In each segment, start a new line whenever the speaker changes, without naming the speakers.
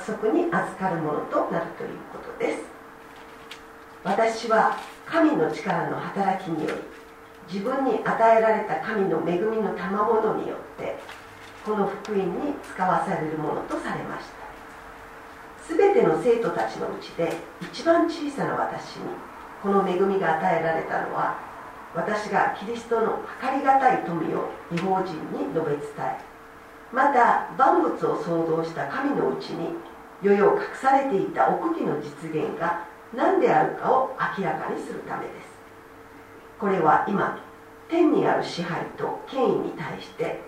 約束に預かるものとなるということです。私は神の力の働きにより自分に与えられた神の恵みの賜物によってこの福音に使わされるものとされました。全ての生徒たちのうちで一番小さな私にこの恵みが与えられたのは私がキリストの計りがたい富を違法人に述べ伝えまた万物を創造した神のうちに世々隠されていた奥義の実現が何であるかを明らかにするためです。これは今天にある支配と権威に対して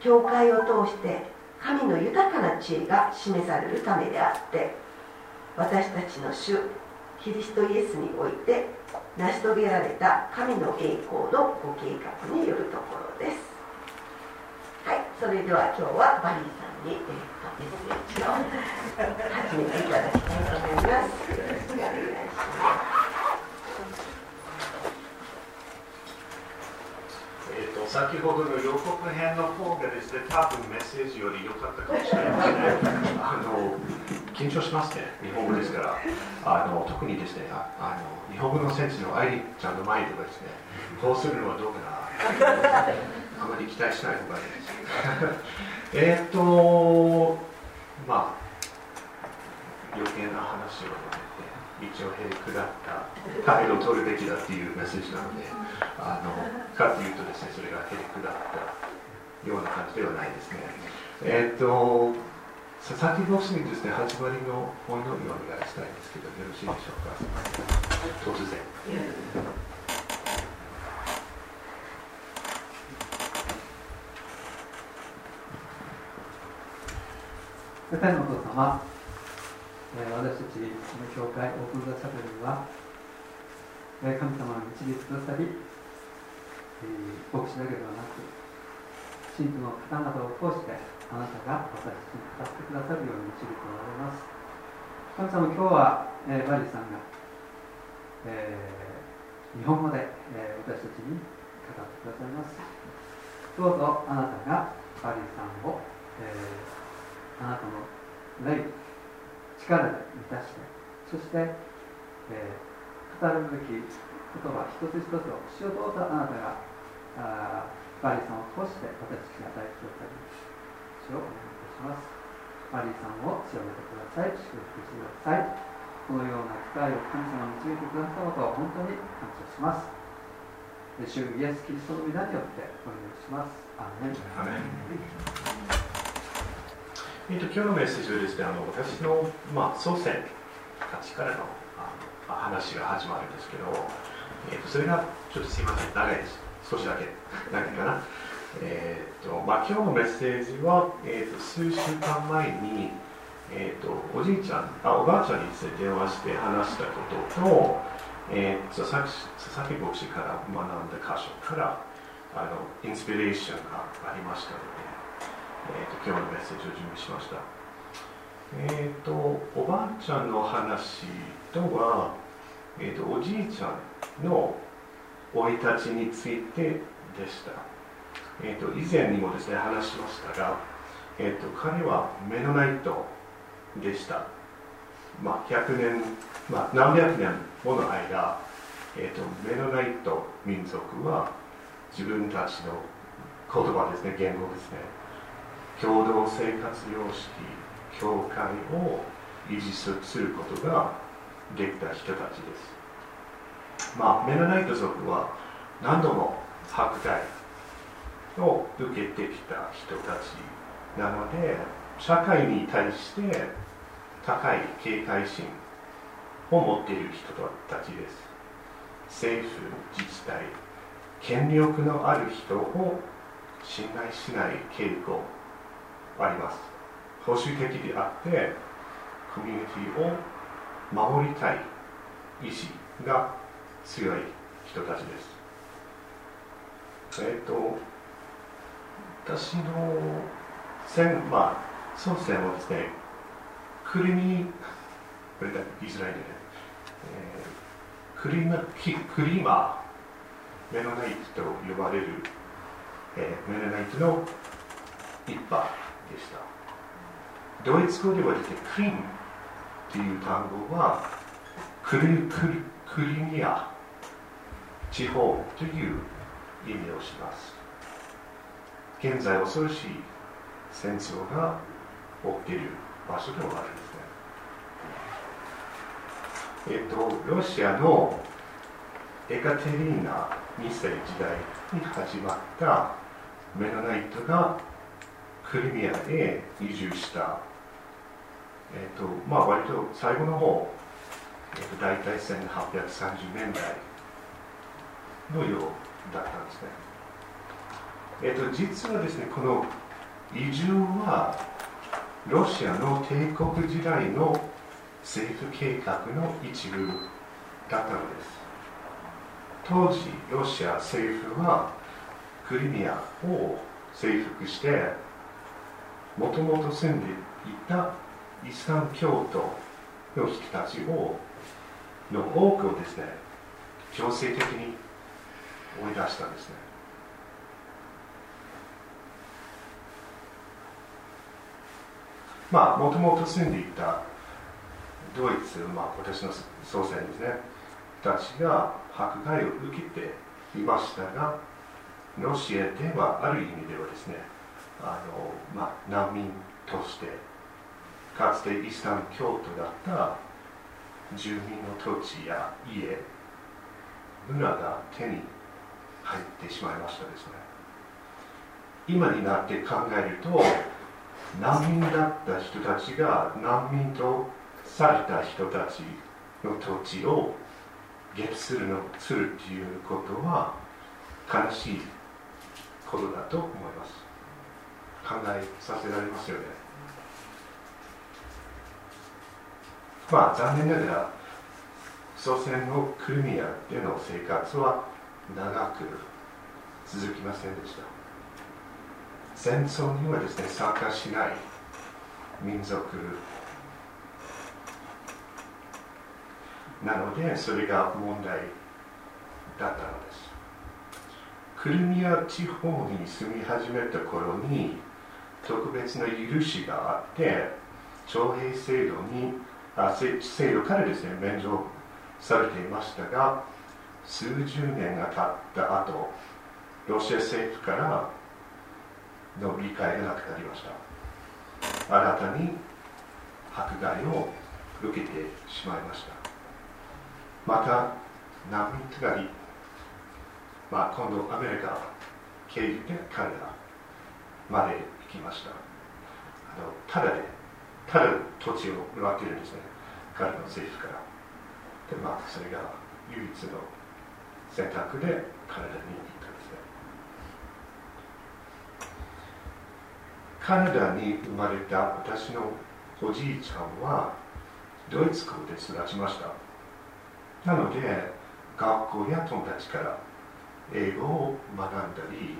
教会を通して神の豊かな知恵が示されるためであって私たちの主キリストイエスにおいて成し遂げられた神の栄光のご計画によるところです。はいそれでは今日はバリーさんに、え、と、
先ほどの予告編の方がですね、多分メッセージより良かったかもしれませんね。あの緊張しますね、日本語ですから。あの特にですねああの、日本語の先生の愛理ちゃんの前ではですね、こうするのはどうかな。あまり期待しない方がいいです。えっと、まあ、余計な話をやめて、一応、へりくだった態度を取るべきだっていうメッセージなので、あのかというとですね、それがへりくだったような感じではないですね。えっと、佐々木牧師にですね、始まりの本のみをお願いしたいんですけど、よろしいでしょうか？突然。
天のお父様、えー、私たちの教会、オープンザチャペルには、えー、神様が導いてくださり、えー、牧師だけではなく、信徒の方々を通して、あなたが私たちに語ってくださるように導いておられます。神様今日は、えー、バリーさんが、えー、日本語で、えー、私たちに語ってくださいます。どうぞあなたがバリーさんを、えー、あなたの霊力で満たしてそして、えー、語るべき言葉一つ一つを主をどうぞあなたがあバリーさんを通して私たちに与えてくださいをお願いいたします。マリーさんを強めてください。祝福してください。このような機会を神様に導いてくださることを本当に感謝します。主イエス・キリストの皆によってお願いします。アーメン。
えっと、今日のメッセージはですね、あの私の、まあ、祖先たちからのあの話が始まるんですけど、えっと、それがちょっとすいません、長いです。少しだけ長いかな。えーとまあ、今日のメッセージは、えーと、数週間前に、えーと、おじいちゃんあおばあちゃんに電話して話したことと,、えーと、佐々木牧師から学んだ箇所からあのインスピレーションがありましたので、えー、と今日のメッセージを準備しました。えー、とおばあちゃんの話とは、えー、とおじいちゃんの生い立ちについてでした。えーと、以前にもですね話しましたが、えーと、彼はメノナイトでした、まあ、100年、まあ、何百年もの間、えーと、メノナイト民族は自分たちの言葉ですね言語ですね共同生活様式教会を維持することができた人たちです。まあメノナイト族は何度も迫害を受けてきた人たちなので社会に対して高い警戒心を持っている人たちです。政府自治体権力のある人を信頼しない傾向あります。保守的であってコミュニティを守りたい意志が強い人たちです。えっ、と私の戦まあ祖先はですねクリミこれだ言いづらいね、えー、クリマクリマメノナイトと呼ばれる、えー、メノナイトの一派。でした。ドイツ語ではですねクリンという単語はクリクリクリミア地方という意味をします。現在恐ろしい戦争が起きる場所でもあるんですね。えっとロシアのエカテリーナ2世時代に始まったメノナイトがクリミアへ移住したえ、ー、とまあ割と最後の方、えー、と大体1830年代のようだったんですね。えっ、ー、と実はですねこの移住はロシアの帝国時代の政府計画の一部だったのです。当時ロシア政府はクリミアを征服してもともと住んでいたイスラム教徒の人たちをの多くをですね強制的に追い出したんですね。まあもともと住んでいたドイツ、まあ、私の祖先ですね。たちが迫害を受けていましたがロシアではある意味ではですねあの、まあ、難民としてかつてイスラム教徒だった住民の土地や家村が手に入ってしまいましたですね。今になって考えると難民だった人たちが難民とされた人たちの土地をゲップするのするっていうことは悲しいことだと思います。考えさせられますよね。まあ残念ながら祖先のクリミアでの生活は長く続きませんでした。戦争にはですね参加しない民族。なのでそれが問題だったのです。クリミア地方に住み始めた頃に特別な許しがあって徴兵制度にあ制度からですね免除されていましたが数十年が経った後ロシア政府からの理解がなくなりました。新たに迫害を受けてしまいました。また難民となり、まあ、今度アメリカ経由でカナダまできました。あのただでただ土地をもらってるんですね。彼の政府から。でまあそれが唯一の選択でカナダに行ったんですね。カナダに生まれた私のおじいちゃんはドイツ校で育ちました。なので学校や友達から英語を学んだり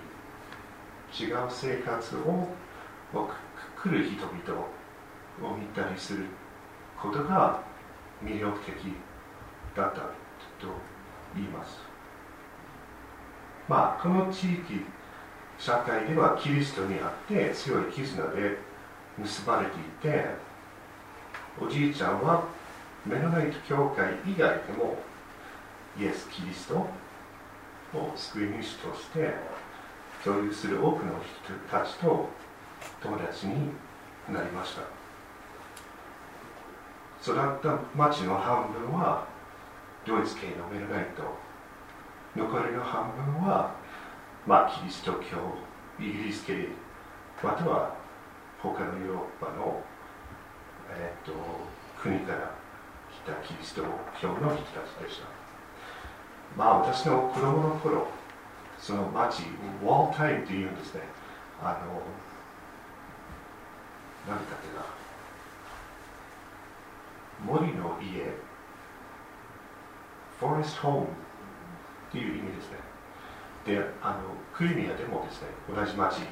違う生活を来る人々を見たりすることが魅力的だったと言います。まあこの地域社会ではキリストにあって強い絆で結ばれていておじいちゃんはメノナイト教会以外でもイエス・キリストを救い主として共有する多くの人たちと友達になりました。育った町の半分はドイツ系のメルナイト。残りの半分は、まあ、キリスト教イギリス系または他のヨーロッパの、え、っと国から来たキリスト教の人たちでした。まあ私の子供の頃その町ウォータイムっていうんですね。あの何だっけな。森の家。フォレストホームっていう意味ですね。であのクリミアでもですね同じ町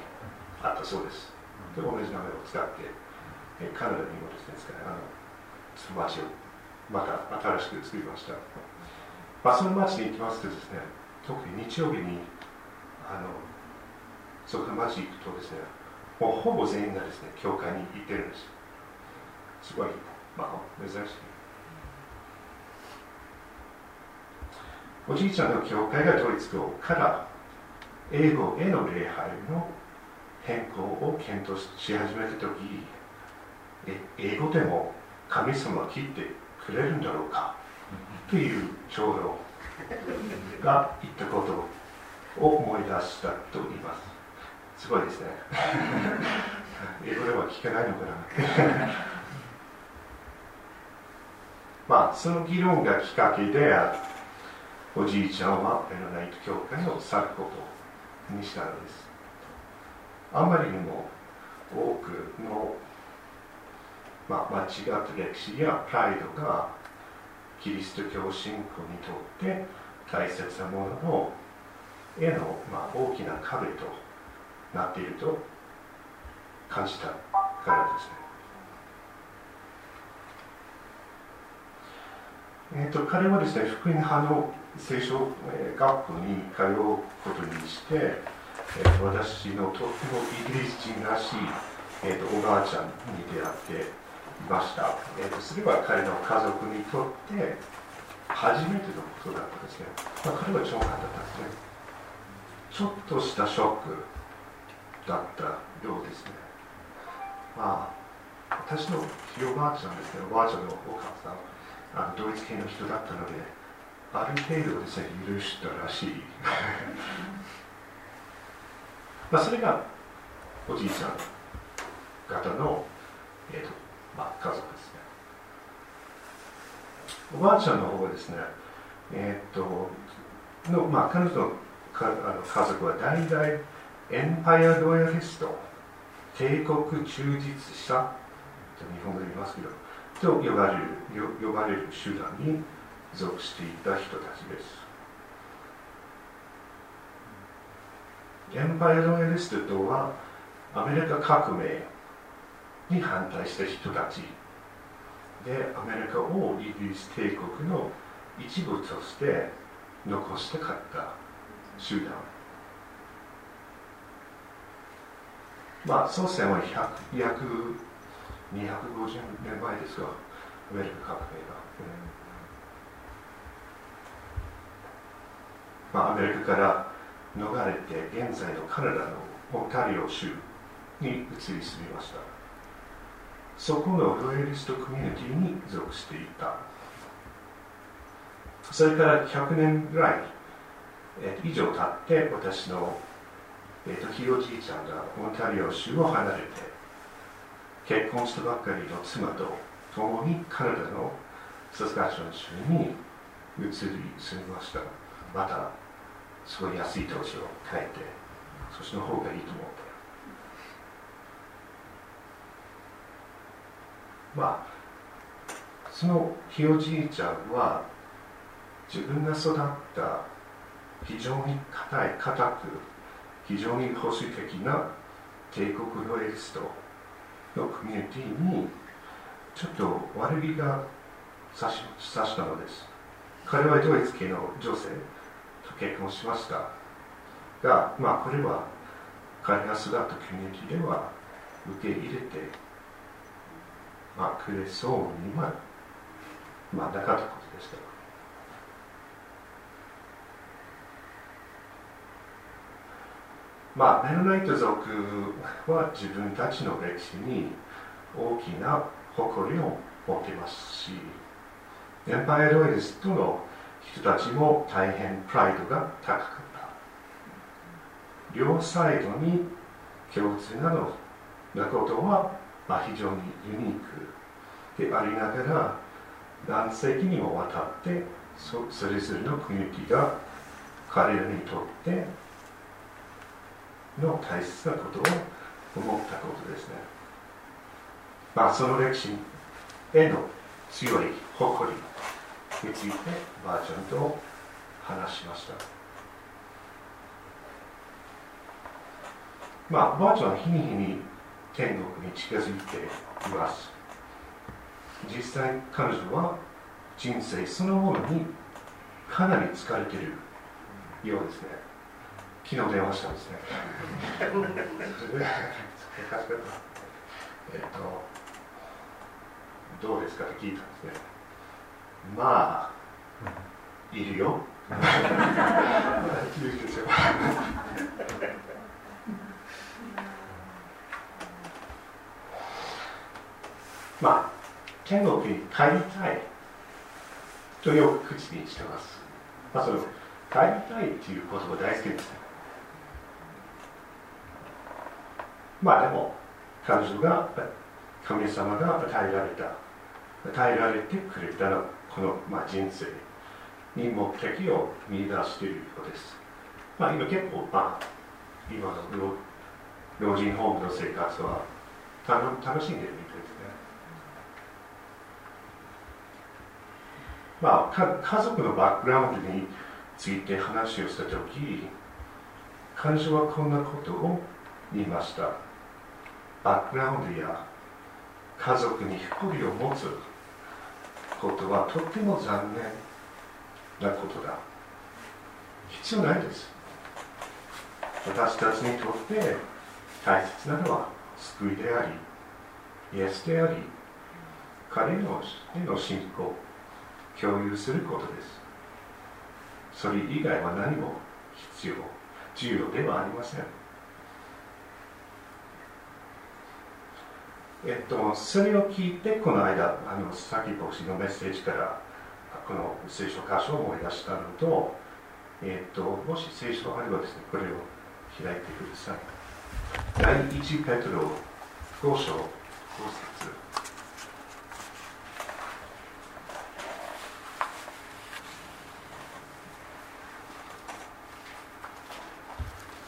あったそうです。で同じ名前を使ってカナダにもですねあのその町をまた新しく作りました、まあ、その町に行きますとですね特に日曜日にあのそこの町行くとですねもうほぼ全員がですね教会に行ってるんですすごい、まあ、珍しいおじいちゃんの教会がドイツ語から英語への礼拝の変更を検討し始めた時英語でも神様は切ってくれるんだろうかという長老が言ったこと。をを思い出したと言います。すごいですね。英語では聞けないのかな。まあその議論がきっかけでおじいちゃんはメロナイト教会を去ることにしたのです。あまりにも多くの、まあ、間違った歴史やプライドがキリスト教信仰にとって大切なもののへの、まあ、大きな壁となっていると感じたからですね。えーと、彼はですね福音派の聖書学校に通うことにして、えー、私のとってもイギリス人らしい、えーと、おばあちゃんに出会っていました、えーと、それは彼の家族にとって初めてのことだったですね、まあ、彼は長官だったんですね。ちょっとしたショックだったようですね。まあ私のひおばあちゃんですねおばあちゃんのお母さんあのドイツ系の人だったのである程度ですね許したらしい。まあ、それがおじいちゃん方の、えーとまあ、家族ですね。おばあちゃんの方はですねえっ、との、まあ、彼女のかあの家族は代々エンパイアロヤリスト帝国忠実者と日本語で言いますけどと呼ばれる呼ばれる集団に属していた人たちです。エンパイアロイヤリストとはアメリカ革命に反対した人たちでアメリカをイギリス帝国の一部として残したかった。集団。まあ祖先は約250年前ですがアメリカ革命が、まあ、アメリカから逃れて現在のカナダのオンタリオ州に移り住みました。そこのロイリストコミュニティに属していた。それから100年ぐらい、えー、以上経って私の、えーと、ひいおじいちゃんがオンタリオ州を離れて結婚したばっかりの妻と共にカナダのサスカチュン州に移り住みましたまたすごい安い土地を変えてそっちの方がいいと思ってまあそのひいおじいちゃんは自分が育った非常に硬い硬く非常に保守的な帝国ロイリストのコミュニティにちょっと悪気がさししたのです彼はドイツ系の女性と結婚しましたが、まあ、これは彼が育ったコミュニティでは受け入れて、まあ、くれそうには、まあ、なかったことでした。まあ、メロナイト族は自分たちの歴史に大きな誇りを持っていますし、エンパイアロイデスとの人たちも大変プライドが高かった。両サイドに共通なのなことは、まあ、非常にユニーク。でありながら何世紀にもわたってそそれぞれの国々が彼らにとっての大切なことを思ったことですね。まあ、その歴史への強い誇りについてばあちゃんと話しました。まあ、ばあちゃんは日に日に天国に近づいています。実際、彼女は人生そのものにかなり疲れているようですね。昨日電話したんですね。えっと、どうですかって聞いたんですね。まあ、いるよ。まあ、天国に帰りたいとよく口にしてます。まあ、その帰りたいっていう言葉大好きですね。まあでも、彼女が、神様が与えられた、与えられてくれたこの、まあ、人生に目的を見出しているようです。まあ今結構、まあ、今の老人ホームの生活は楽しんでいるみたいですね。まあ、家族のバックグラウンドについて話をしたとき、彼女はこんなことを言いました。バックグラウンドや家族に誇りを持つことはとっても残念なことだ。必要ないです。私たちにとって大切なのは救いであり、イエスであり、彼のへの信仰、共有することです。それ以外は何も必要、重要ではありません。えっと、それを聞いて、この間、あの、さき牧師のメッセージから、この聖書箇所を思い出したのと、えっと、もし聖書があればですね、これを開いてください。第1ペトロ5章5節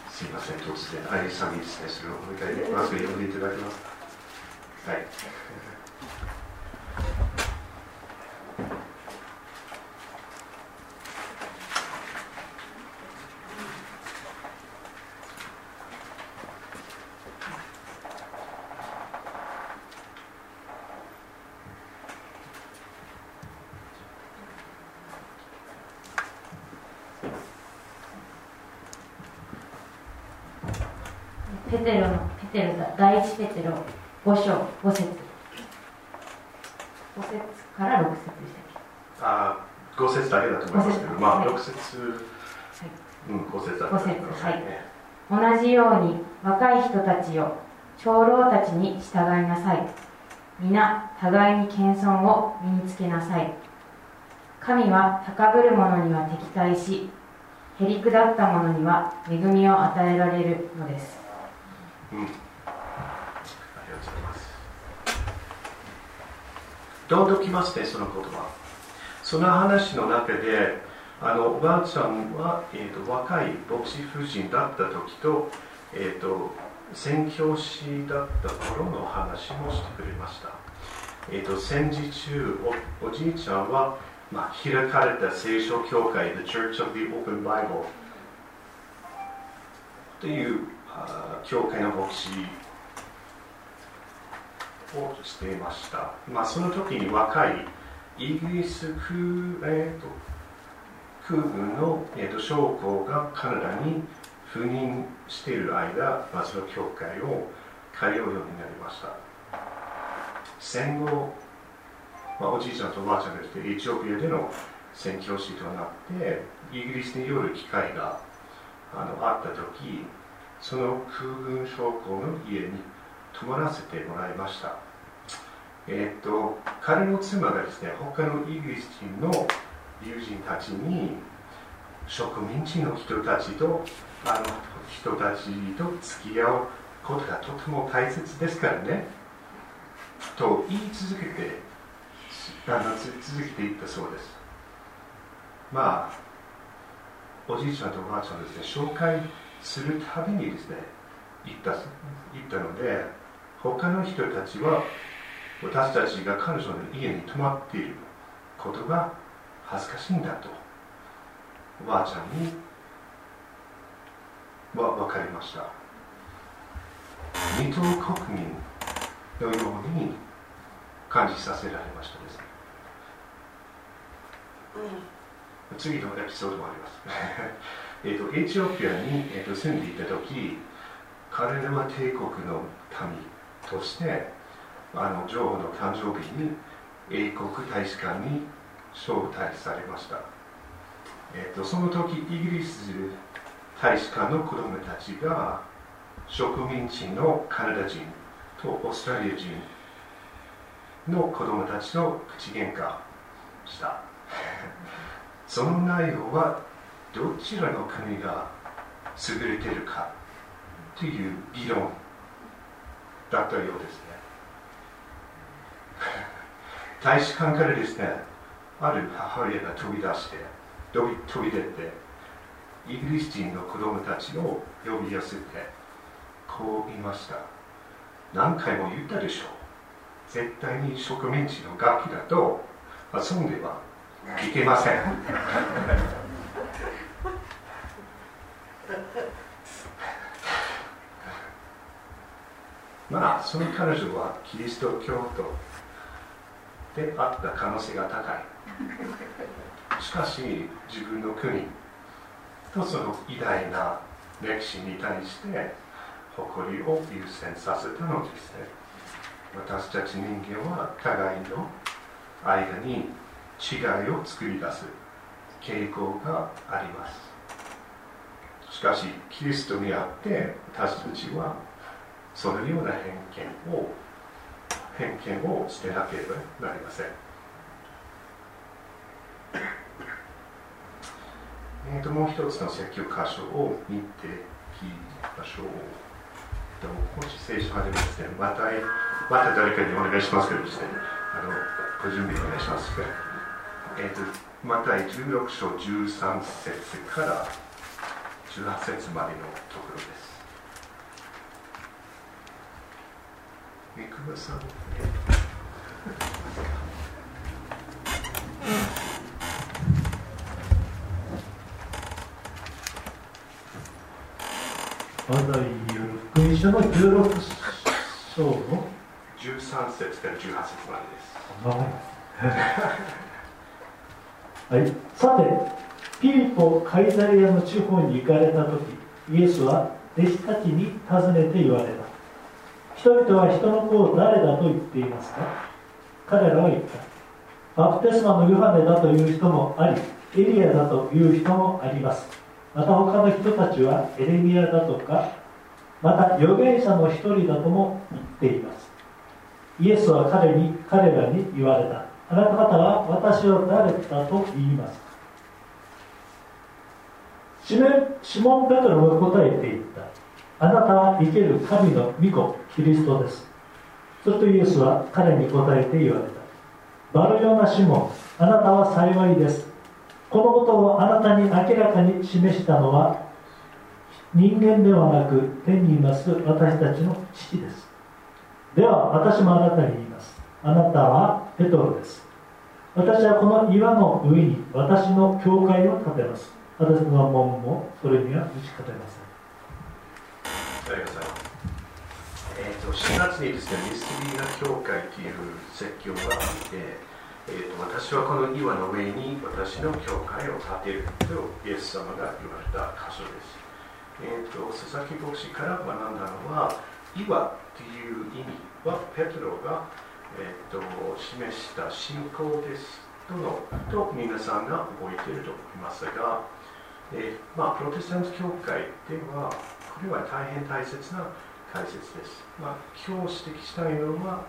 すみません、突然、愛さみですね、それをもう一回、まず読んでいただけますか？
ペテロのペテロだ第一ペテロ。5章5節5節から6節でしたっ
け？あ5節だけだと思いますけどまあ6節、はい、うん5節だと思います、
ね、はい、同じように若い人たちよ長老たちに従いなさい。皆互いに謙遜を身につけなさい。神は高ぶる者には敵対しへりくだった者には恵みを与えられるのです。うん、ありがと
うございますどんどんきますねその言葉。その話の中であのおばあちゃんは、えーと、若い牧師夫人だった時と,、えーと、宣教師だった頃の話もしてくれました、えーと、戦時中おおじいちゃんは、まあ、開かれた聖書教会 The Church of the Open Bible という教会の牧師をしていました、まあ、その時に若いイギリス空,、えーと、空軍の、えーと、将校がカナダに赴任している間、まあ、その教会を通うようになりました。戦後、まあ、おじいちゃんとおばあちゃんが来てエチオピアでの宣教師となってイギリスに寄る機会があのあった時その空軍将校の家に泊まらせてもらいました。えっ、と、彼の妻がですね、他のイギリス人の友人たちに、植民地の人たちと、あの人たちと付き合うことがとても大切ですからね、と言い続けてあの続けていったそうですまあおじいちゃんとおばあちゃんですね紹介するたびにですね言った言ったので他の人たちは私たちが彼女の家に泊まっていることが恥ずかしいんだとおばあちゃんには分かりました。二等国民のように感じさせられましたです、うん、次のエピソードもあります。えとエチオピアに、えーと、住んでいた時彼らは帝国の民としてあの女王の誕生日に英国大使館に招待されました、えーと、その時イギリス大使館の子供たちが植民地のカナダ人とオーストラリア人の子供たちと口喧嘩した。その内容はどちらの国が優れているかという議論だったようですね。大使館からですねある母親が飛び出して飛び飛び出てイギリス人の子供たちを呼び寄せてこう言いました。何回も言ったでしょう。絶対に植民地の楽器だと遊んではいけません。まあその彼女はキリスト教徒であった可能性が高い。しかし自分の国とその偉大な歴史に対して誇りを優先させたのですね。私たち人間は互いの間に違いを作り出す傾向があります。しかしキリストにあって私たちはそのような偏見を偏見を捨てなければなりませんえーともう一つの説教箇所を見ていきましょう。と、もし聖書がでもですね、また、また誰かにお願いしますけどですね、あの、ご準備お願いします。えっ、ー、と、また16章13節から18節までのところです。三久保さん、
まだいいよ。福音書の16章の
13節から18節までです。
はい、さて、ピリポ・カイザリアの地方に行かれた時、イエスは弟子たちに尋ねて言われた。人々は人の子を誰だと言っていますか？彼らは言った。バプテスマのヨハネだという人もあり、エリアだという人もあります。また他の人たちはエレミアだとかまた預言者の一人だとも言っています。イエスは彼に彼らに言われた。あなた方は私を誰だと言いますシシモン・ペトロが答えて言った。あなたは生ける神の御子キリストです。するとイエスは彼に答えて言われた。バルヨナ・シモンあなたは幸いです。このことをあなたに明らかに示したのは人間ではなく天にいます私たちの父です。では私もあなたに言います。あなたはペトロです。私はこの岩の上に私の教会を建てます。私の門もそれには打ち勝てません。
ありがとうございますえーと、4月にですね、ミステリーな教会という説教があって、えーと、私はこの岩の上に私の教会を建てるとイエス様が言われた箇所です。えーと、佐々木牧師から学んだのは岩という意味はペトロが、えーと、示した信仰ですとのと皆さんが覚えていると思いますが、えー、まあ、プロテスタント教会ではこれは大変大切な解説です、まあ、今日指摘したいのは、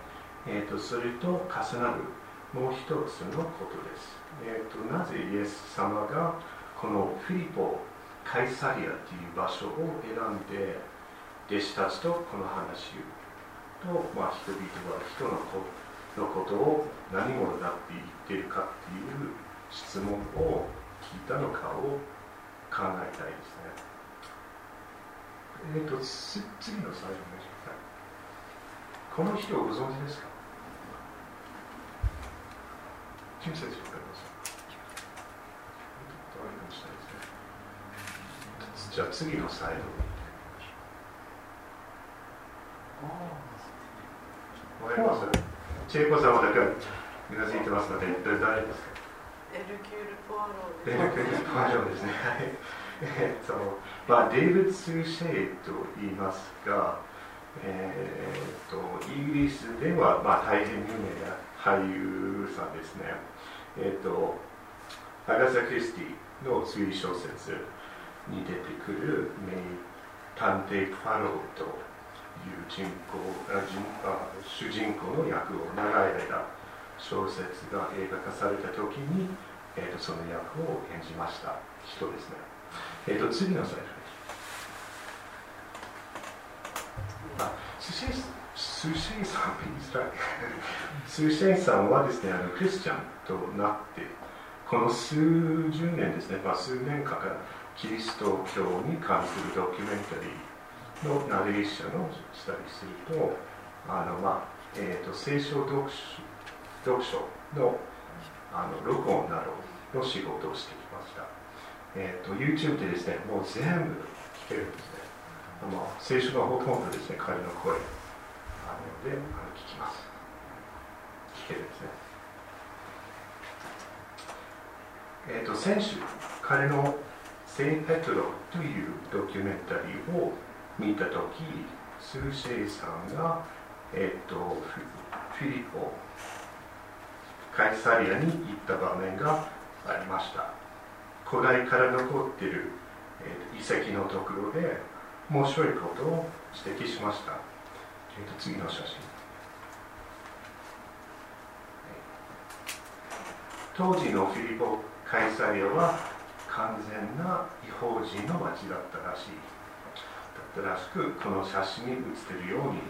えーと、それと重なるもう一つのことです、えーとなぜイエス様がこのフィリポカイサリアという場所を選んで弟子たちとこの話をと、まあ、人々は人の子のことを何者だって言ってるかっていう質問を聞いたのかを考えたいです。えっ、ー、と、次のスライドお願いします。この人をご存知ですか？金先生わかります？じゃあ次のスライドわかります？チェイコさんはだからうなずいてますので、誰ですか？
エルキュール・ポアロ
ーエルキュール・ポアローですね。えっと、まあ、デイビッド・スーシェと言いますが、えー、と、イギリスでは、まあ、大変有名な俳優さんですね。えっと、アガサ・クリスティの推理小説に出てくる名探偵ファローという人公あ人あ主人公の役を長い間小説が映画化された時に、えーと、その役を演じました人ですね。えっ、ー、と、次のスライドです。あ、スシェイスシェイさん、スシェイさんはですね、あのクリスチャンとなって、この数十年ですね、まあ、数年間からキリスト教に関するドキュメンタリーのナレーションをしたりすると、あのまあえーと、聖書読書読書のあの録音などの仕事をして。えーと、YouTube でですね、もう全部聞けるんですね。あの聖書のほとんどですね、彼の声あのであの聞きます。聞けるんですね。えっ、ー、と、先週、彼の聖ペトロというドキュメンタリーを見たとき、スーシェイさんが、えっ、ー、と、フィリポカイサリアに行った場面がありました古代から残っている、えー、遺跡のところで面白いことを指摘しました、えー、と次の写真。当時のフィリポ・カイサリアは完全な違法人の町だったらしい。だったらしくこの写真に写っているように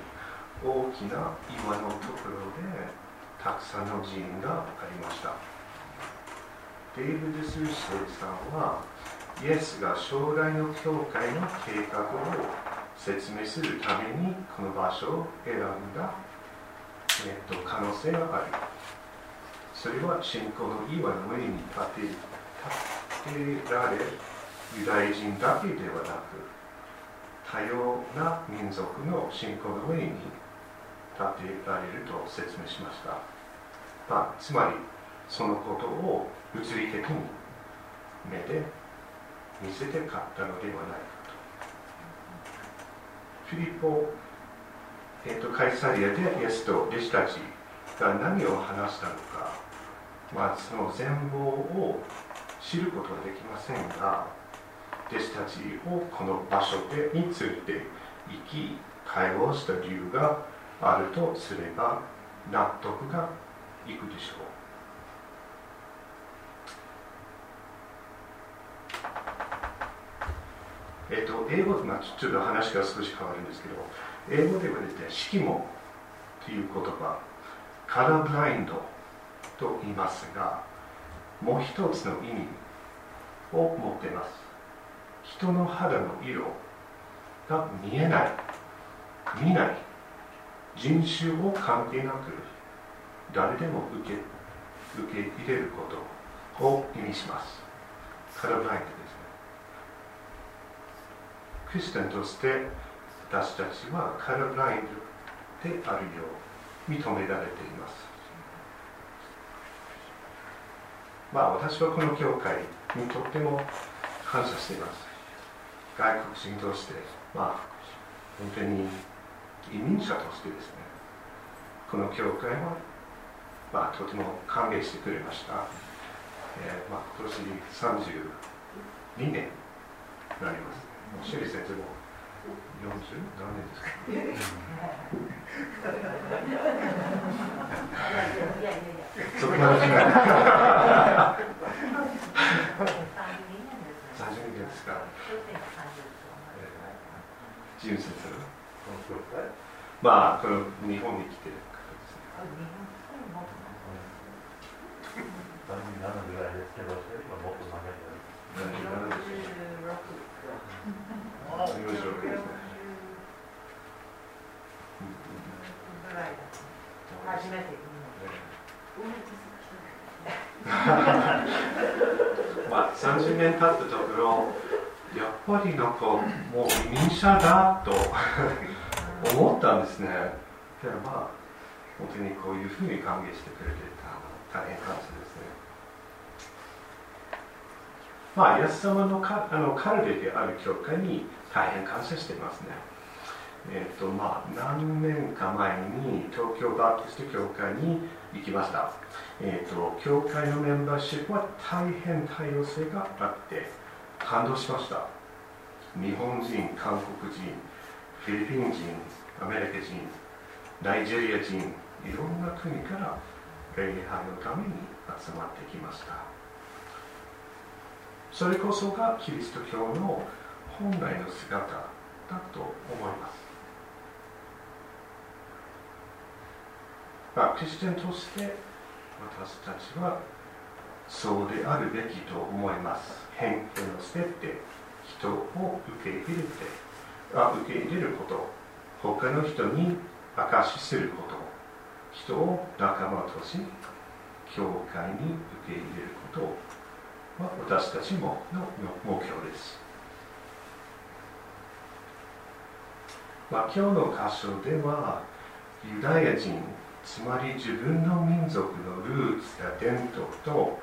大きな岩のところでたくさんの寺院がありました。デイブ・デス・シェイさんはイエスが将来の教会の計画を説明するためにこの場所を選んだ、えっと、可能性があるそれは信仰の岩の上に立て立てられユダヤ人だけではなく多様な民族の信仰の上に立てられると説明しました。まあ、つまりそのことを物理的に目で見せて買ったのではないかと。フィリポ、えーと、カイサリアでイエスと弟子たちが何を話したのか、まあ、その全貌を知ることはできませんが、弟子たちをこの場所でについて生き、会話をした理由があるとすれば、納得がいくでしょうえっ、と、英語と、まあ、ちょっと話が少し変わるんですけど、英語ではですね、色もという言葉、カラーブラインドと言いますが、もう一つの意味を持っています。人の肌の色が見えない、見ない、人種を関係なく誰でも受け受け入れることを意味します。カラーブラインド。クリスチャンとして私たちはカラブラインであるよう認められています。まあ私はこの教会にとっても感謝しています。外国人として、まあ本当に移民者としてですね、この教会はまあ、とても歓迎してくれました。えーまあ、今年32年になります。もうシェリ先生も40何年ですか？そこまでしない。32年ですか。ジム先生まあ、この日本に来てる方ですね。
37ぐらいですけど、それよりもっと長い。
です
初めて
まあ、30年経ったところ、やっぱりなん。かもう移民者だと思ったん。ですね。けどまあ、本当にこういうふうに歓迎してくれてた大変感謝ですね。まあ、イエス様のかあのカルデである教会に大変感謝していますね。えっ、とまあ、何年か前に東京バプテスト教会に行きました。えー、と教会のメンバーシップは大変多様性があって感動しました日本人韓国人フィリピン人アメリカ人ナイジェリア人いろんな国から礼拝のために集まってきましたそれこそがキリスト教の本来の姿だと思います。まあ、クリスチャンとして私たちはそうであるべきと思います。偏見を捨てて人を受け入れてあ受け入れること。他の人に証しすること。人を仲間とし教会に受け入れること。は私たちもの目標です、まあ、今日の箇所ではユダヤ人つまり自分の民族のルーツや伝統と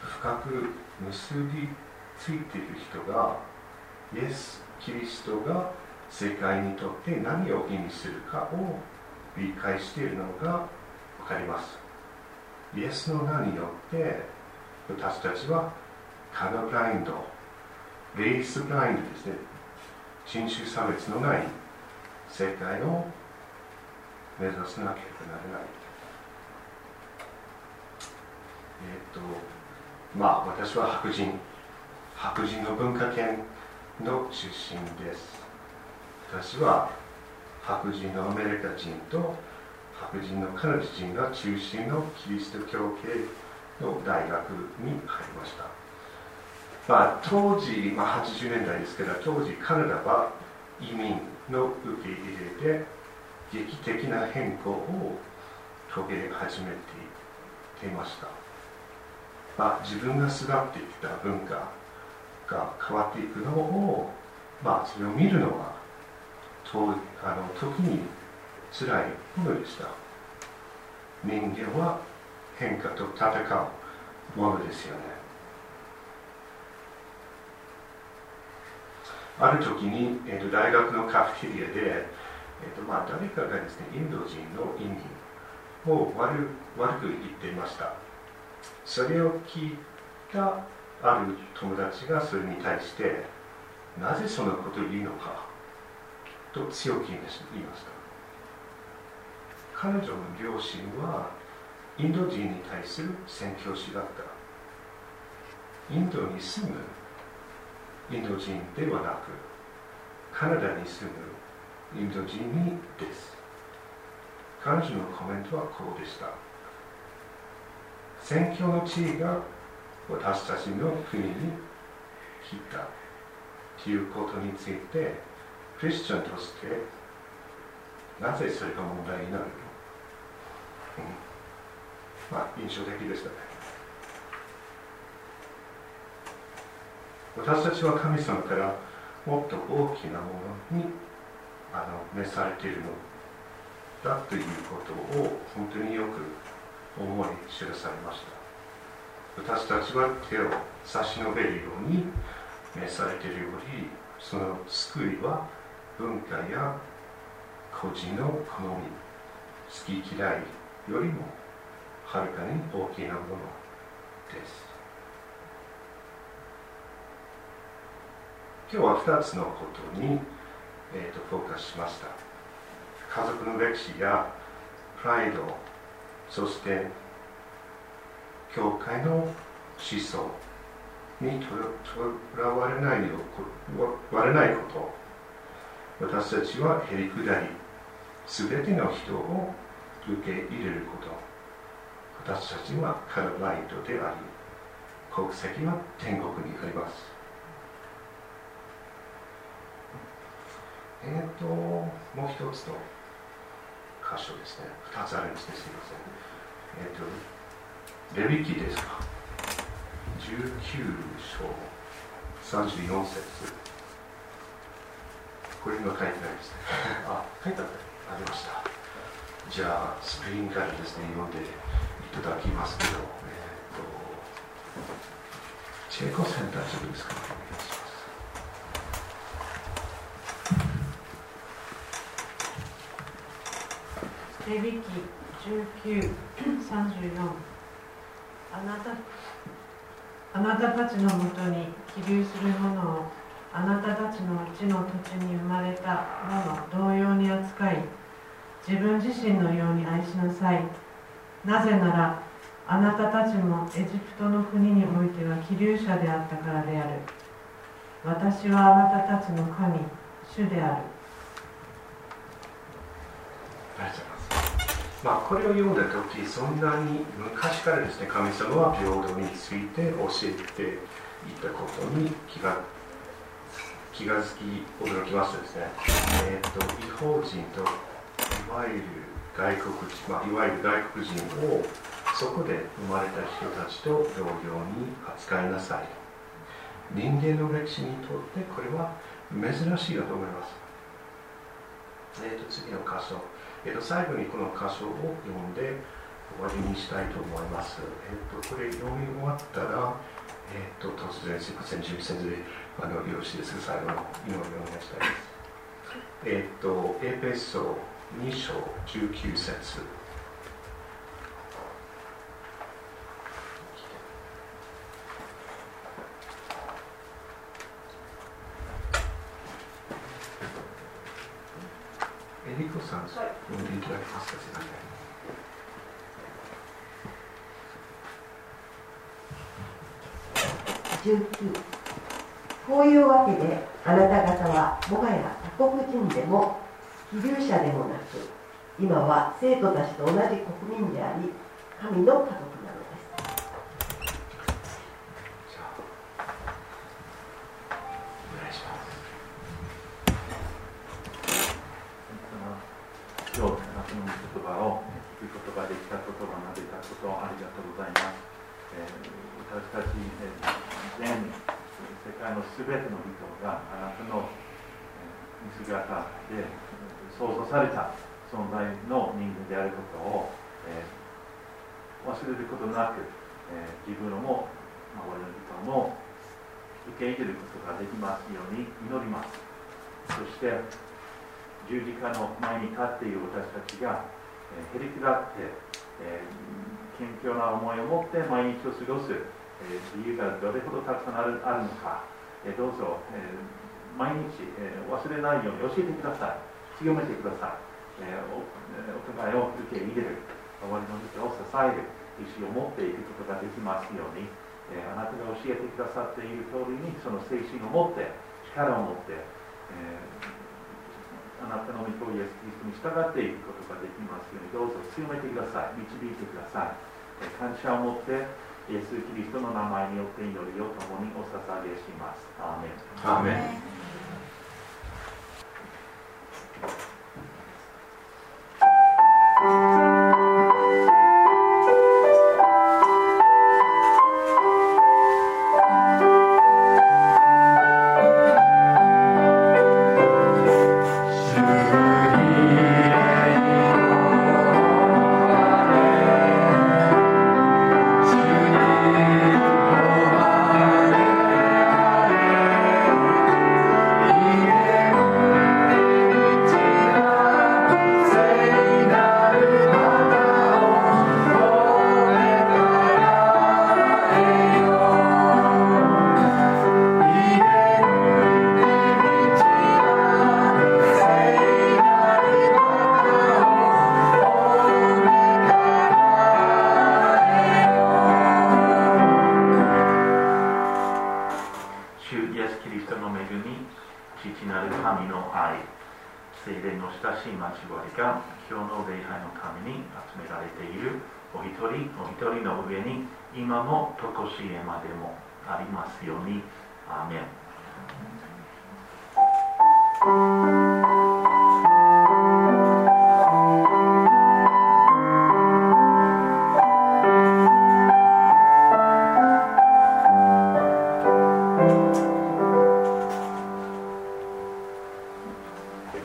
深く結びついている人がイエス・キリストが世界にとって何を意味するかを理解しているのが分かります。イエスの名によって私たちはカラブラインドレイスブラインドですね。人種差別のない世界を目指さなければならない。えっ、と、まあ私は白人、白人の文化圏の出身です。私は白人のアメリカ人と白人のカナダ人が中心のキリスト教系の大学に入りました。まあ、当時、まあ、80年代ですけど、当時カナダは移民の受け入れで劇的な変更を遂げ始めていました、まあ、自分が育ってきた文化が変わっていくのを、まあ、それを見るのはとあの時に辛いものでした。人間は変化と戦うものですよね。ある時に、えー、と大学のカフェテリアで、えーとまあ、誰かがですねインド人の移民を悪悪く言っていました。それを聞いたある友達がそれに対してなぜそのことを言うのかと強気に言いました。彼女の両親はインド人に対する宣教師だった。インドに住むインド人ではなくカナダに住むインド人にです。彼女のコメントはこうでした宣教の地位が私たちの国に来たということについてクリスチャンとしてなぜそれが問題になるの、うん、まあ印象的でしたね。私たちは神様からもっと大きなものにあの召されているのだということを本当によく思い知らされました。私たちは手を差し伸べるように召されているよりその救いは文化や個人の好み好き嫌いよりもはるかに大きなものです。今日は2つのことに、えーと、フォーカスしました。家族の歴史やプライドそして教会の思想にとらわれないよわれないこと。私たちはへりくだり全ての人を受け入れること。私たちはカルバイトであり国籍は天国にあります。えっ、ー、ともう一つの箇所ですね。二つあるんですね。すみません。えっ、ー、とレビキですか。19章34節。これには書いてないですね。あ書いてありました。じゃあスクリーンからですね読んでいただきますけどえっ、ー、とチェコセンターですか、
レビキ1934あなたあなたたちのもとに起立する者をあなたたちの地の土地に生まれたもの同様に扱い自分自身のように愛しなさい。なぜならあなたたちもエジプトの国においては気流者であったからである。私はあなたたちの神主である。
ありがとう。ございまあこれを読んだ時そんなに昔からですね神様は平等について教えていたことに気が気が付き驚きましたですね。えっ、ー、と違法人といわゆる外国人、まあ、いわゆる外国人をそこで生まれた人たちと同様に扱いなさい。人間の歴史にとってこれは珍しいだと思います。え、ー、と次の箇所、えー、と最後にこの箇所を読んで終わりにしたいと思います、えっ、ー、とこれ読み終わったら、えっ、と突然すいません準備せずであのよろしいですか？最後の祈りをお願いしたいです。えっ、とエペソ2章19節エリコさん、読んでいただけますか、すみま
せん。19こういうわけであなた方はもはや他国人でも飛流者でもなく今は生徒たちと同じ国民であり神の家族なのです。
今日夏の言葉を聞くことができたことがなでたことありがとうございます、えー、私たち、えー、世界のすべての人があなたの見姿で創造された存在の人間であることを、えー、忘れることなく、えー、自分も周りの人も受け入れることができますように祈ります。そして十字架の前に立っている私たちが、えー、へりくだって、えー、謙虚な思いを持って毎日を過ごす、えー、理由がどれほどたくさんあるあるのか、えー、どうぞ、えー、毎日、えー、忘れないように教えてください。強めてください、えー、おお互いを受け入れる周りの人を支える意思を持っていくことができますように、えー、あなたが教えてくださっている通りにその精神を持って力を持って、えー、あなたの御子イエス・キリストに従っていくことができますようにどうぞ強めてください。導いてください、え、感謝を持ってイエス・キリストの名前によって祈りを共にお捧げします。アーメン。
アーメン
アーメン